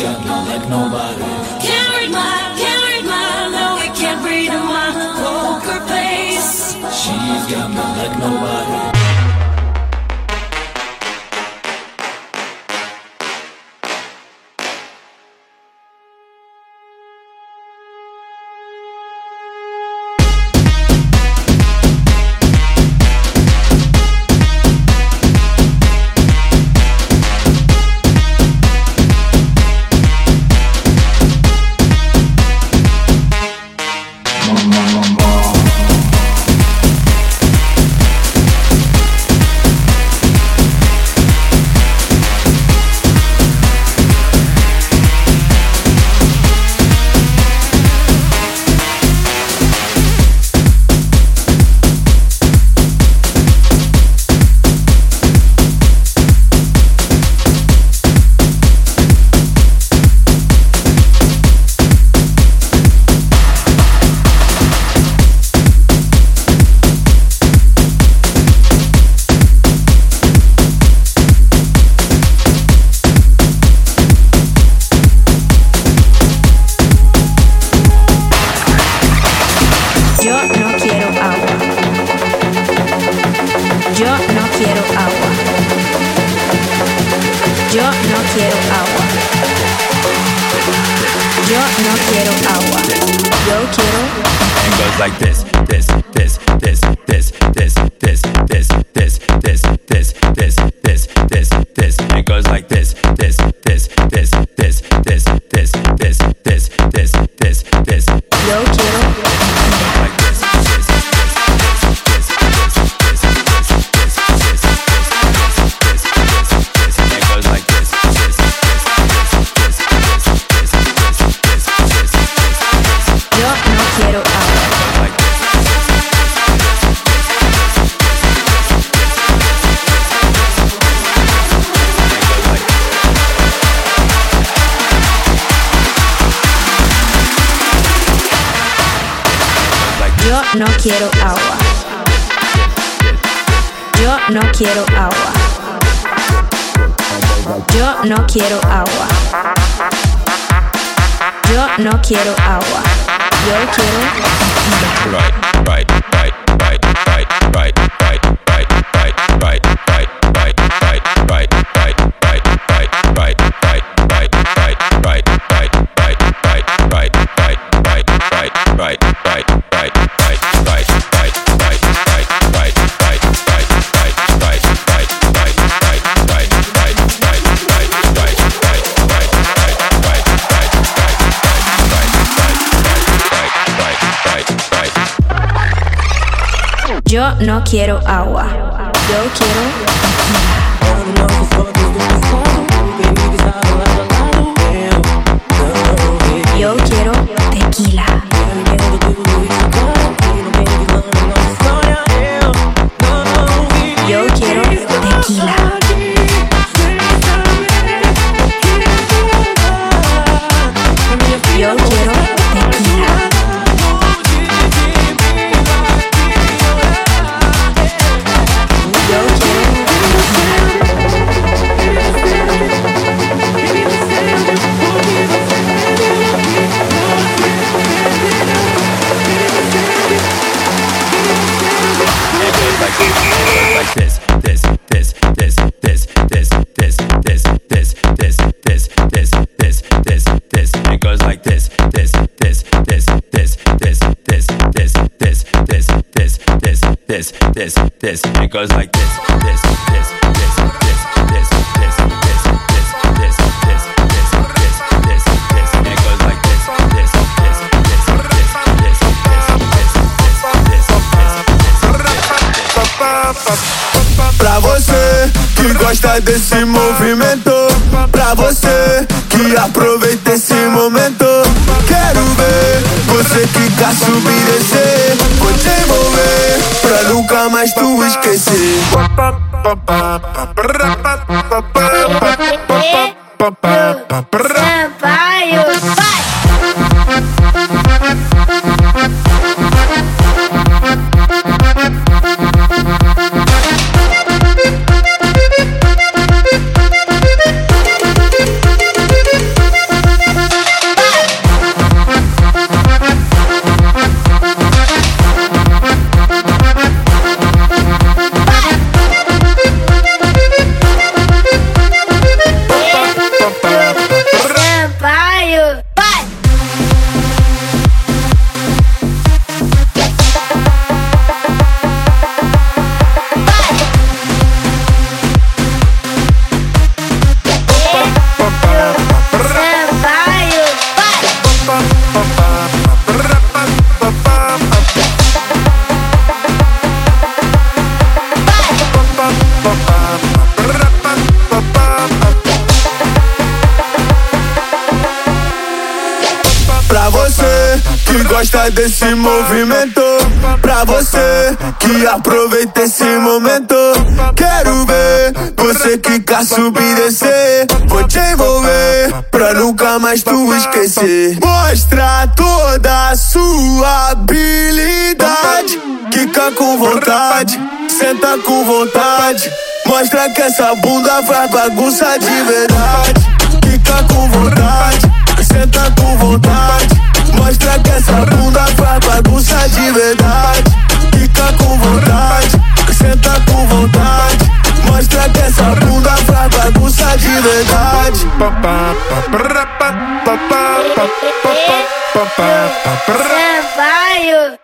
Got me like nobody. Can't read my, can't read my, no, I can't read in my poker face. She's got me like nobody. quiero agua. Yo no quiero agua. Yo no quiero agua. Yo quiero... No quiero agua. Yo quiero this. It goes like this, this, this, this, this, this, this, this, this, this, this, this, this, this, this. It goes like this, this, this, this, this, this, this, this, this. Pra você que gosta desse movimento, pra você que aproveita esse momento, quero ver você ficar subir e descer, vou te envolver nunca mais tu esquecer. gosta desse movimento. Pra você que aproveita esse momento. Quero ver você que quer subir e descer. Vou te envolver pra nunca mais tu esquecer. Mostra toda a sua habilidade. Quica com vontade, senta com vontade. Mostra que essa bunda faz bagunça de verdade. Fica com vontade, senta com vontade. Mostra que essa bunda faz bagunça de verdade. Fica com vontade, senta com vontade. Mostra que essa bunda faz bagunça de verdade. Trabalho.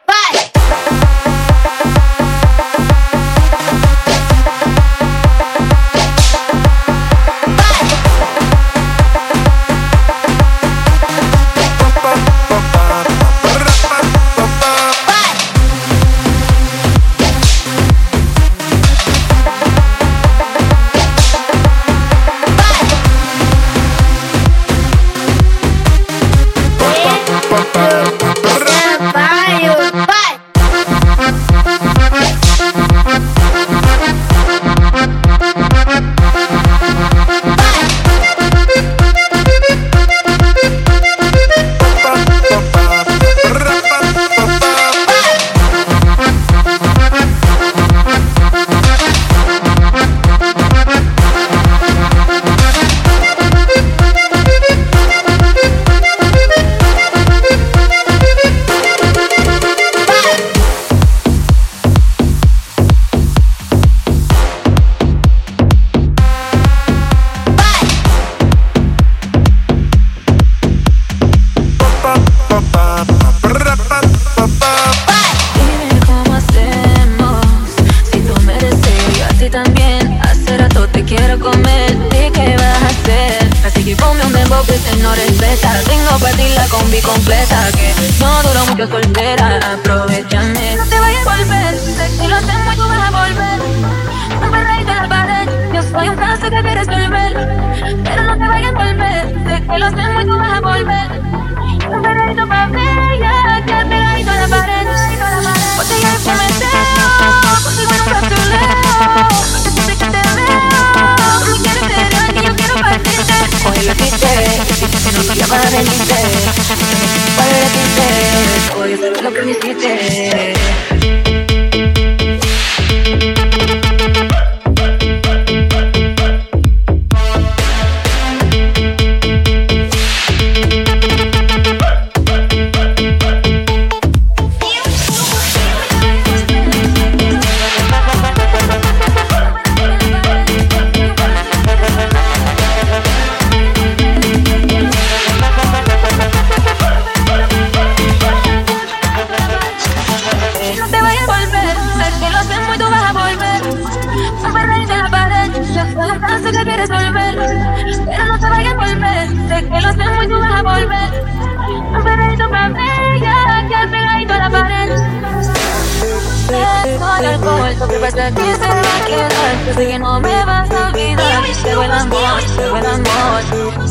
me vas a olvidar. Te voy el amor, te voy el amor.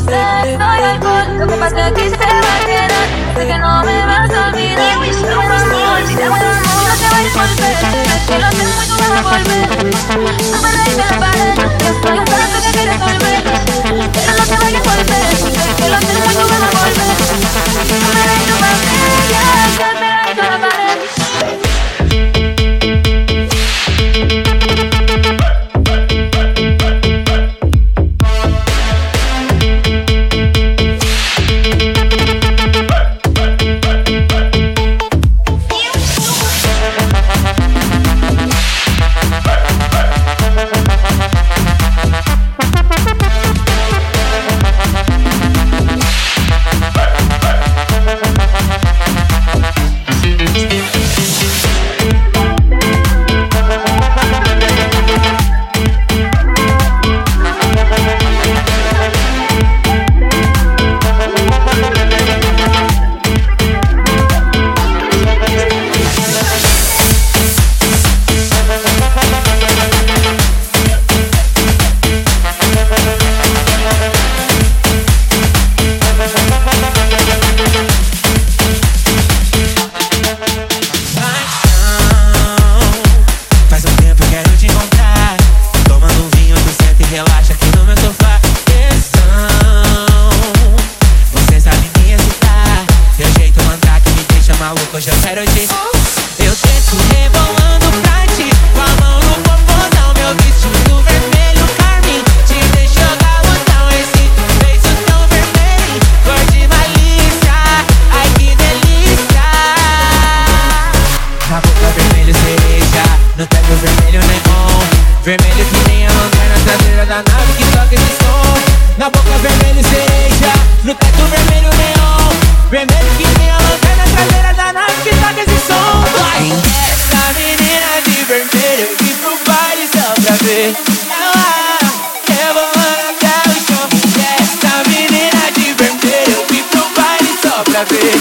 Te doy alcohol, lo que pasa aquí se va a quedar. Sé que no me vas a olvidar. Te voy el amor, te voy el amor. No te voy a volver, que lo sé muy duro volver. Amarré de la pared, que estoy esperando que quieras volver. Pero no te voy a volver, que lo sé muy duro volver. Amarré tu papel, ya, ya, ya, ya, ya, ya, ya, I've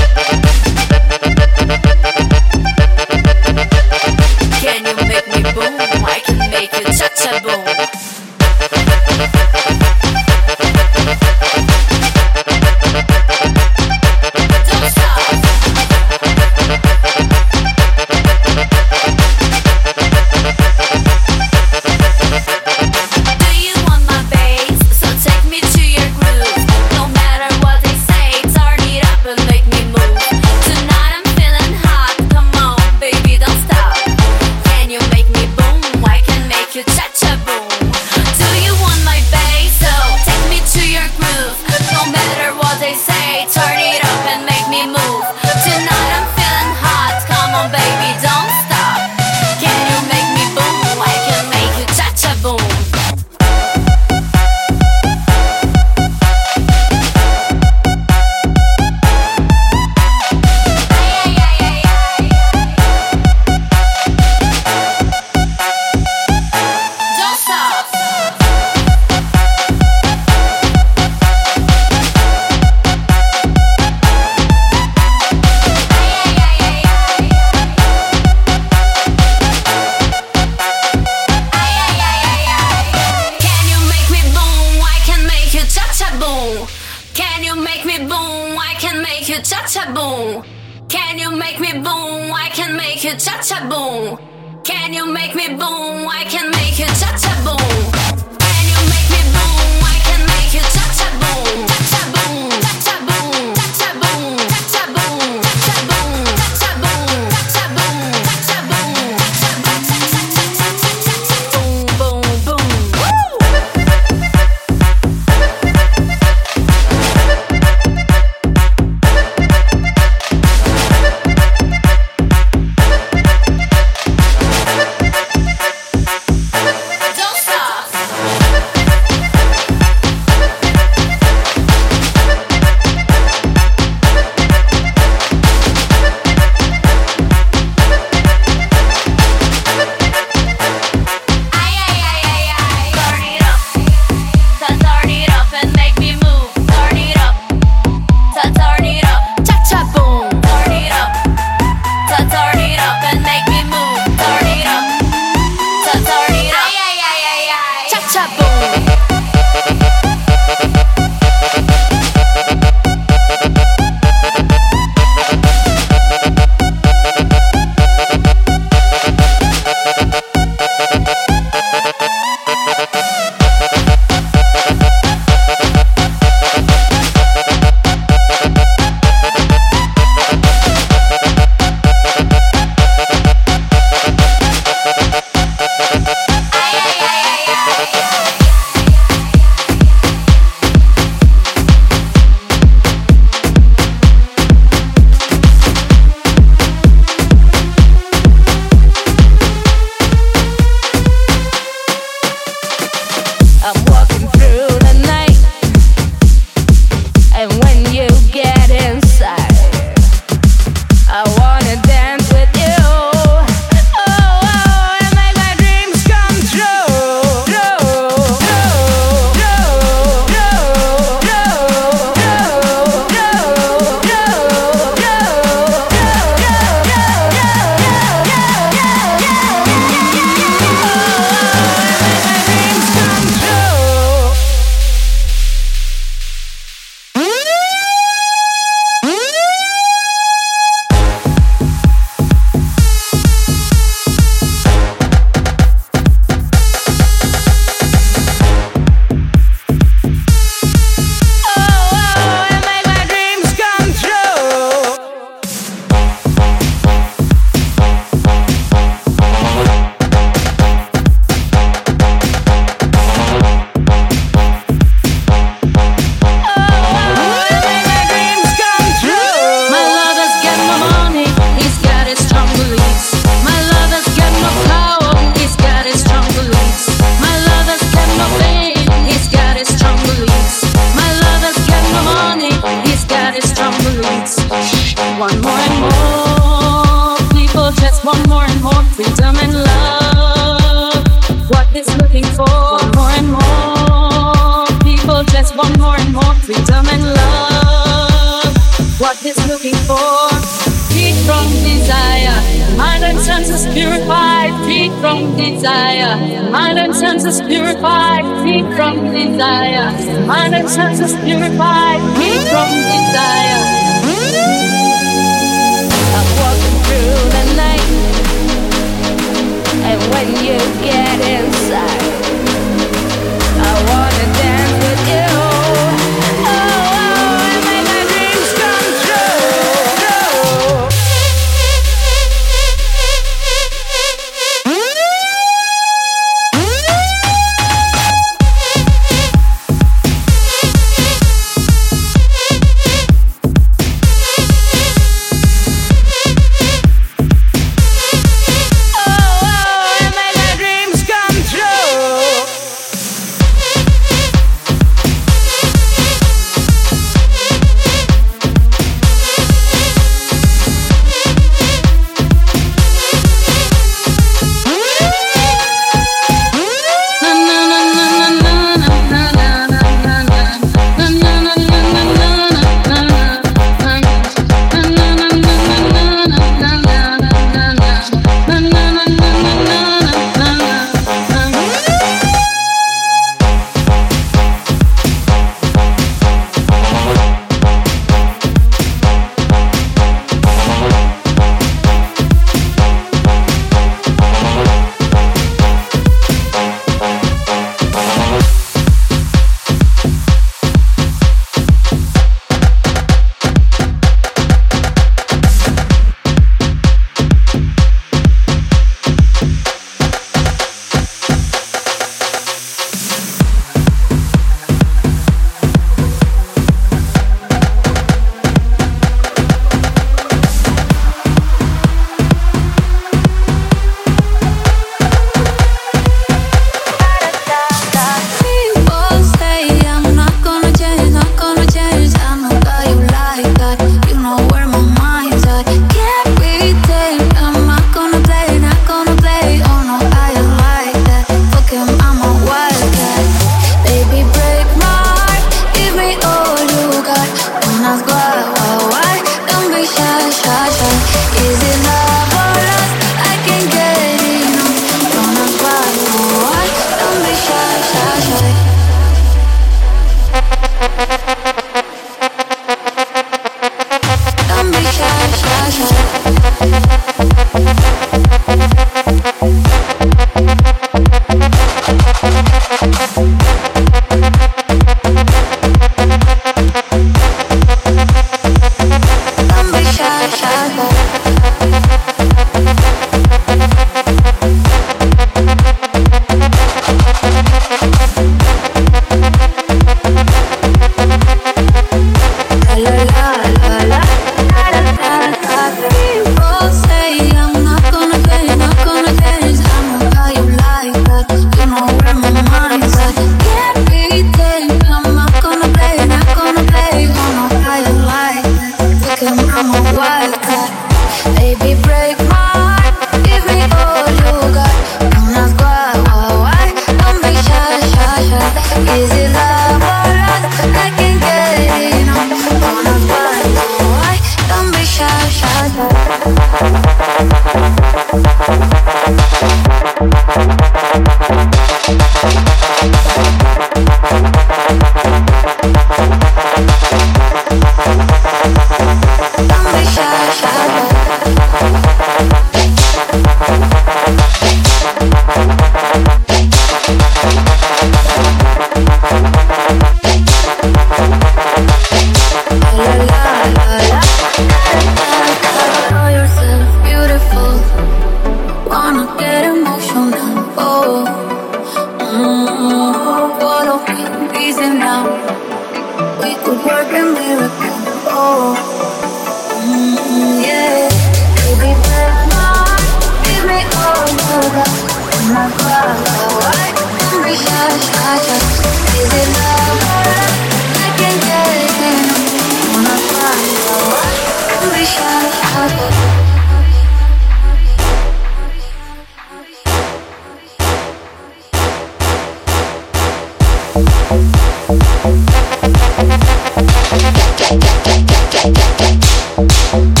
Thank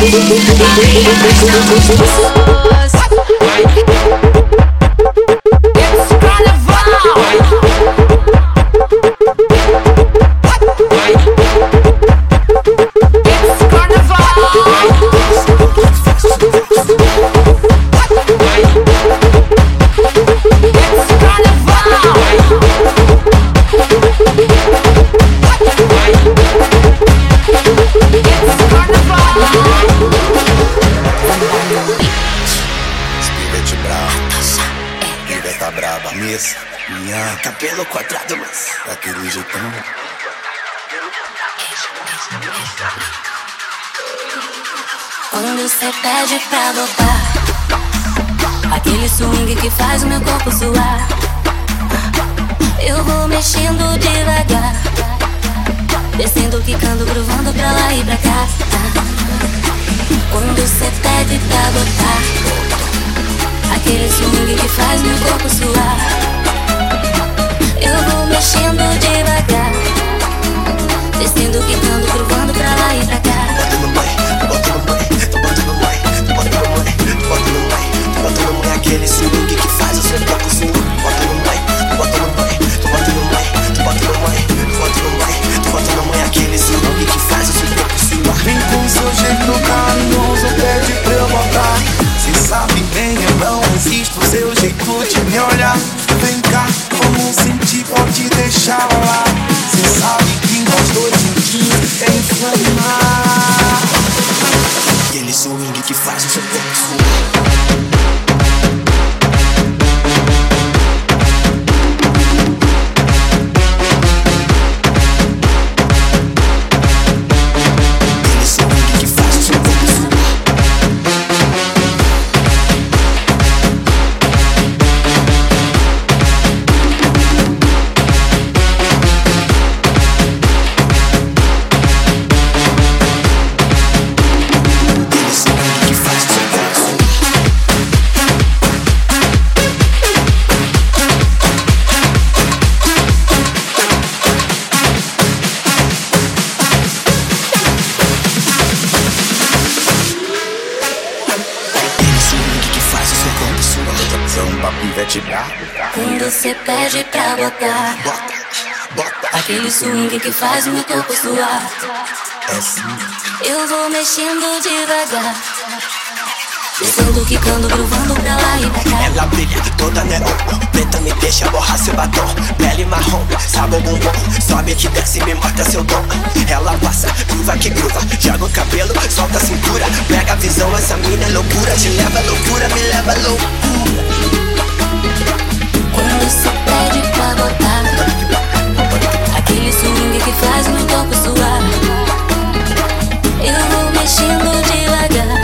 Because Você pede pra voltar Aquele swing que faz o meu corpo suar. Eu vou mexendo devagar Descendo, quicando, gruvando pra lá e pra cá. Quando você pede pra voltar Aquele swing que faz meu corpo suar Eu vou mexendo devagar Descendo, quicando, gruvando pra lá e pra cá bota no pai, tu bota no play aquele swing que faz o seu o swing. Bota no pai, tu bota no pai, tu bota no pai, tu bota no pai, tu bota no pai, tu bota no play aquele swing que faz você toca o swing. Vem com seu jeito carinhoso, pede pra eu botar. Cê sabe bem, eu não resisto seu jeito de me olhar. Vem cá, como sentir, pode deixar lá. que faz o seu corpo suar. Swing que faz meu corpo suar. Eu vou mexendo devagar. Descendo, quicando, gruvando pra lá e pra cá. Ela brilha toda neon Preta me deixa borrar seu batom. Pele marrom, sabor bombom Sobe que desce, me mata seu dom. Ela passa, gruva que gruva Joga o cabelo, solta a cintura. Pega a visão, essa mina é loucura. Te leva à loucura, me leva à loucura. Quando você pede pra botar Aquele swing que faz meu corpo suar. Eu vou mexendo devagar.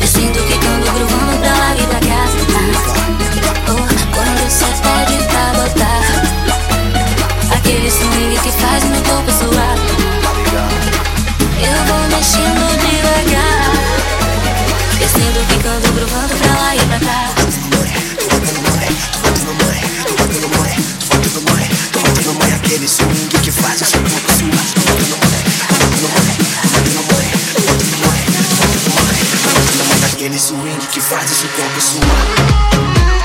Descendo, quicando, gruvando pra lá e pra cá oh, Quando você pede pra botar. Aquele swing que faz meu corpo suar. Eu vou mexendo devagar. Descendo, quicando, gruvando pra lá e pra cá Aquele swing que faz seu corpo suar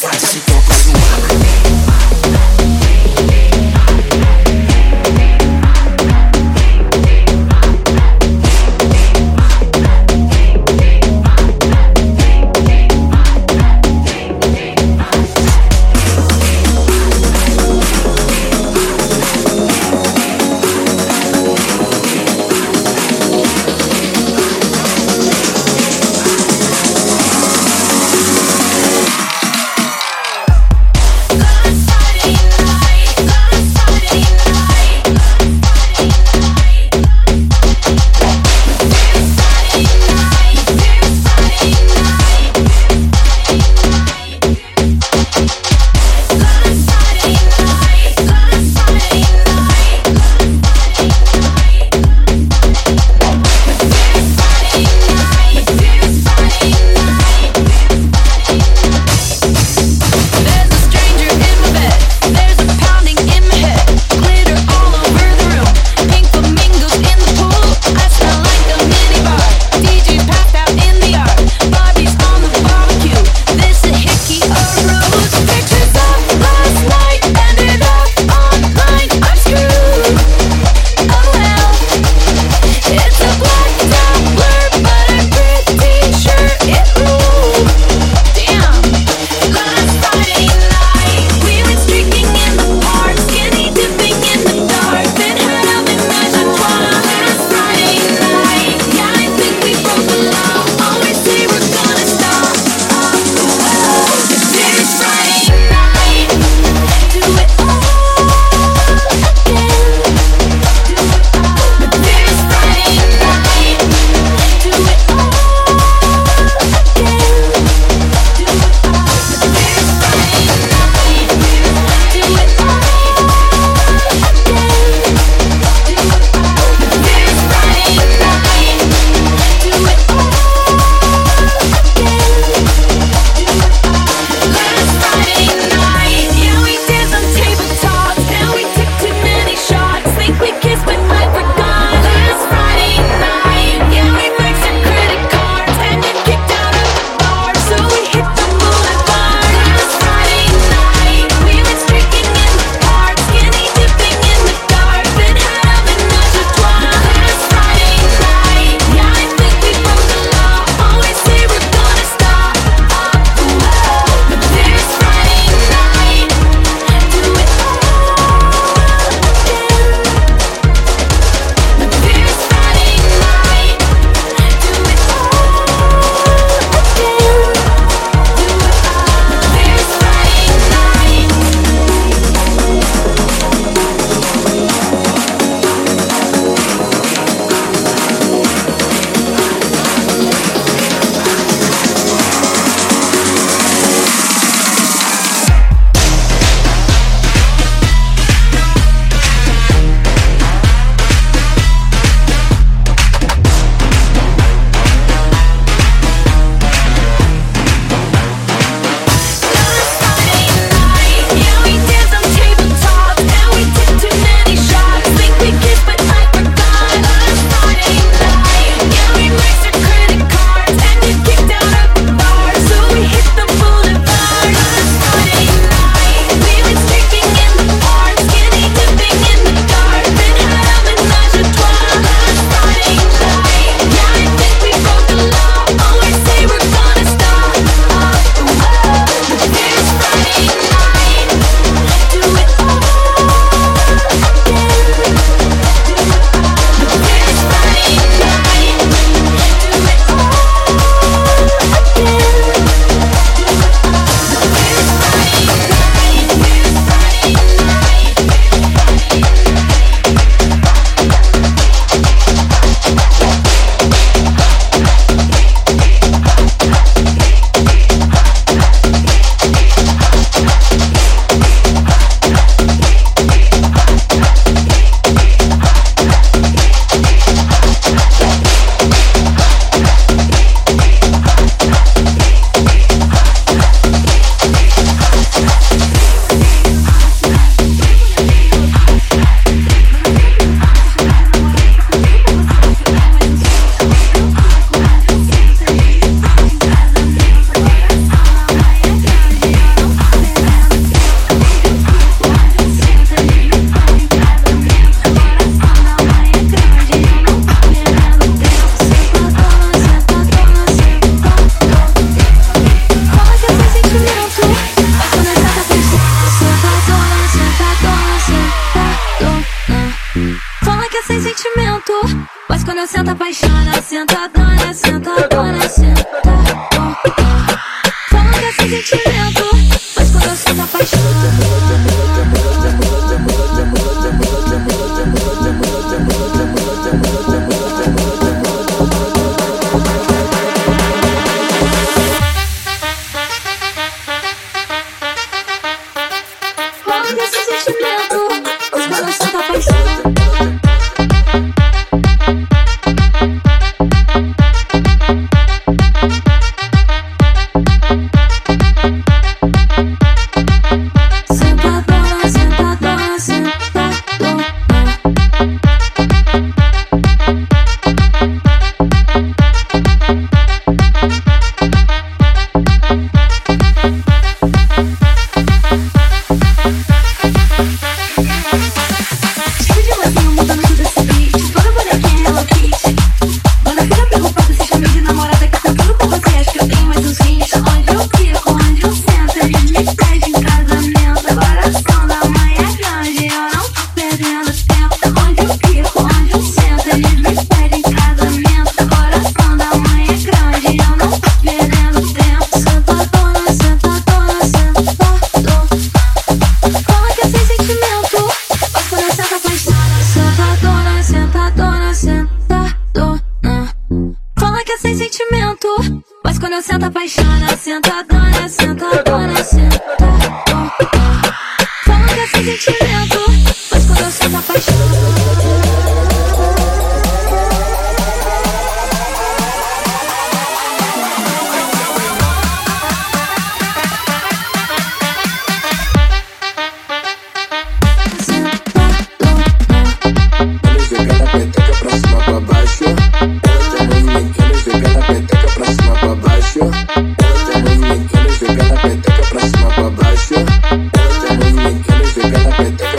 It's like she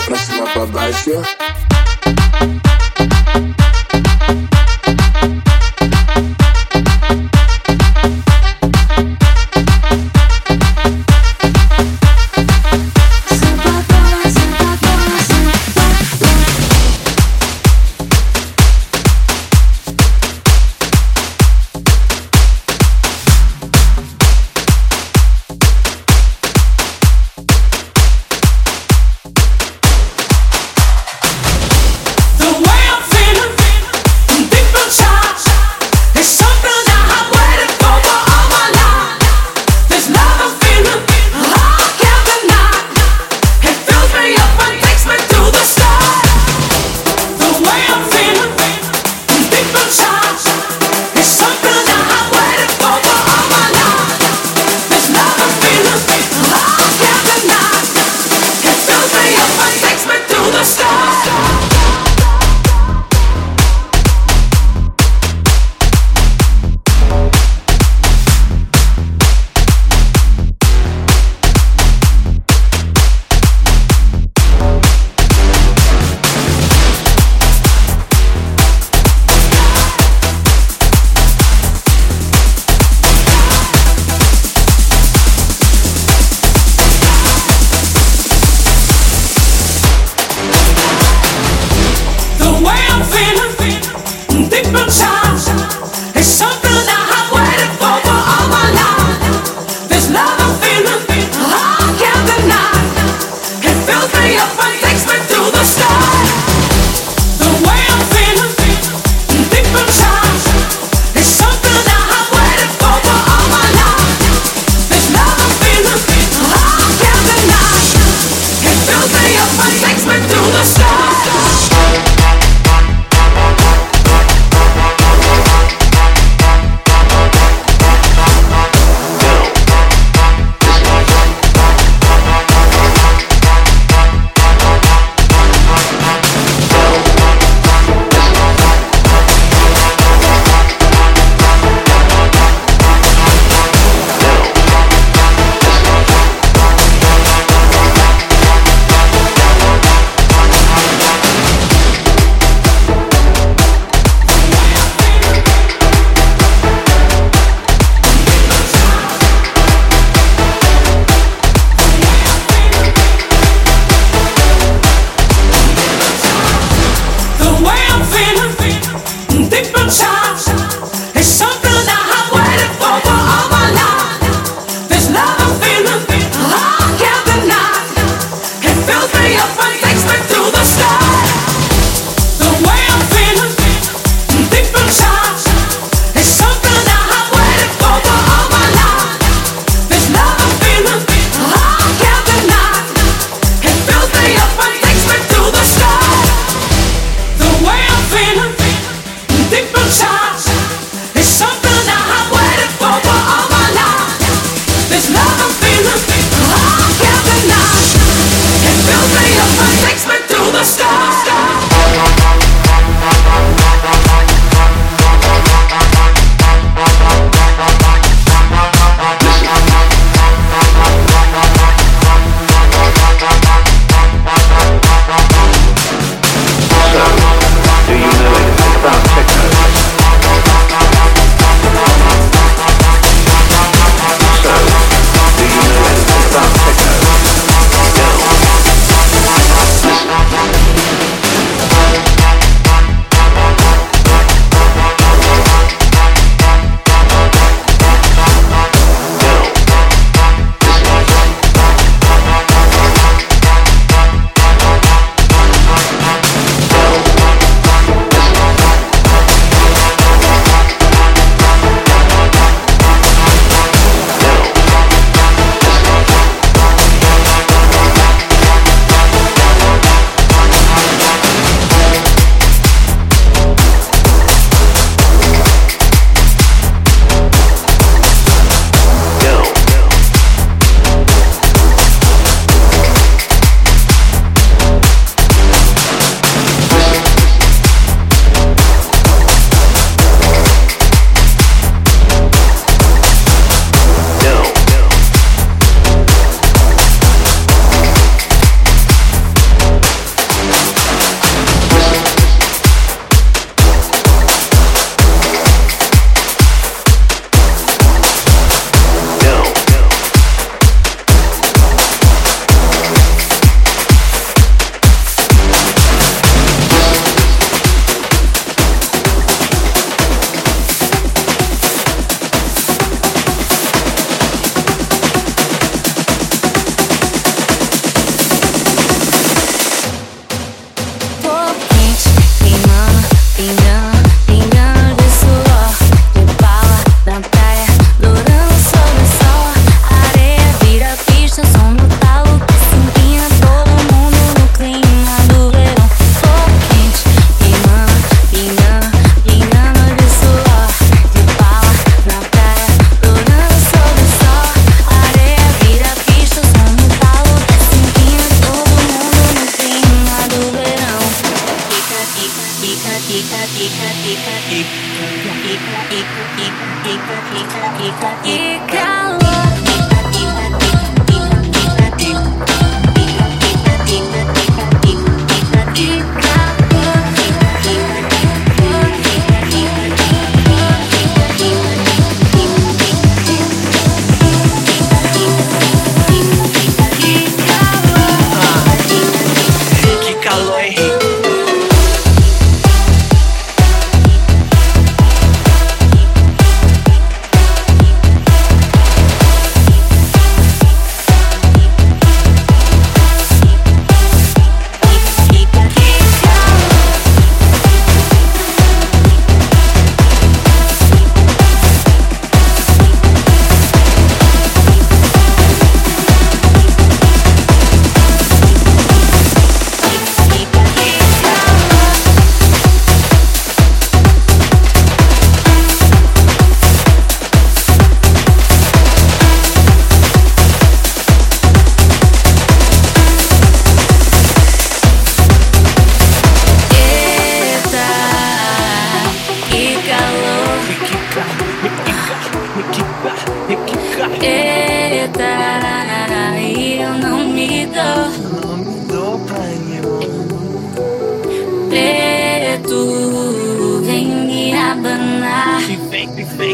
pra cima, pra baixo.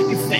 It's.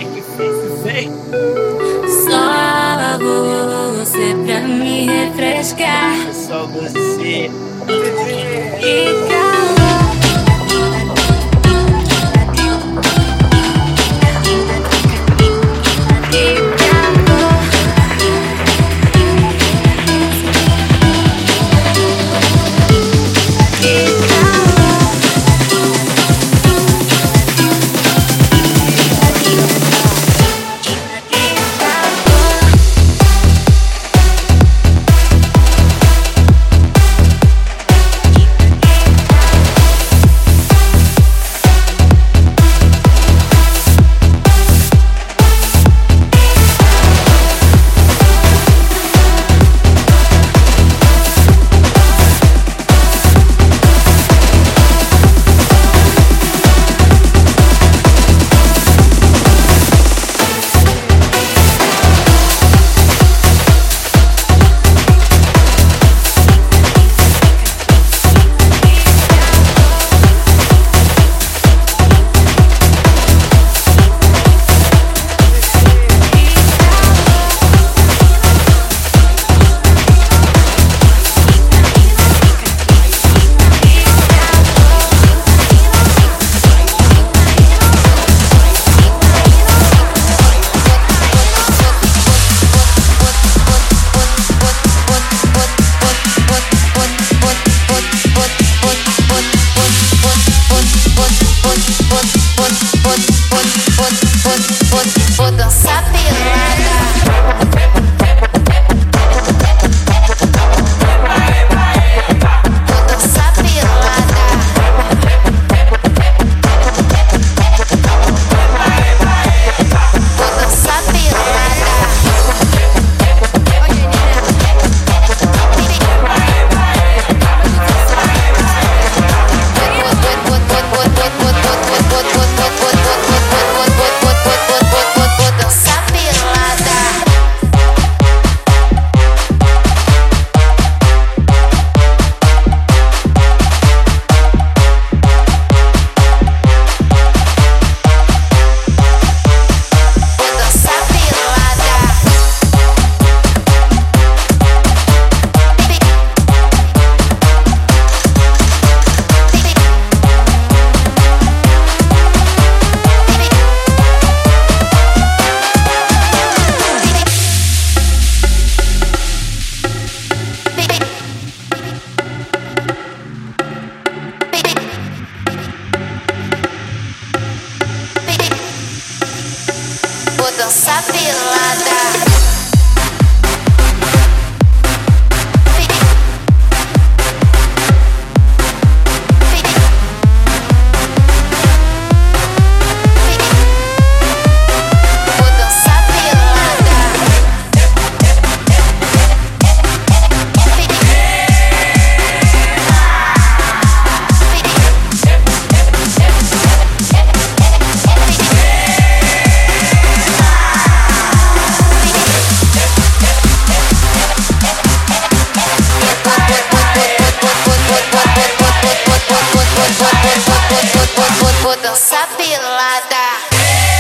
Pelada.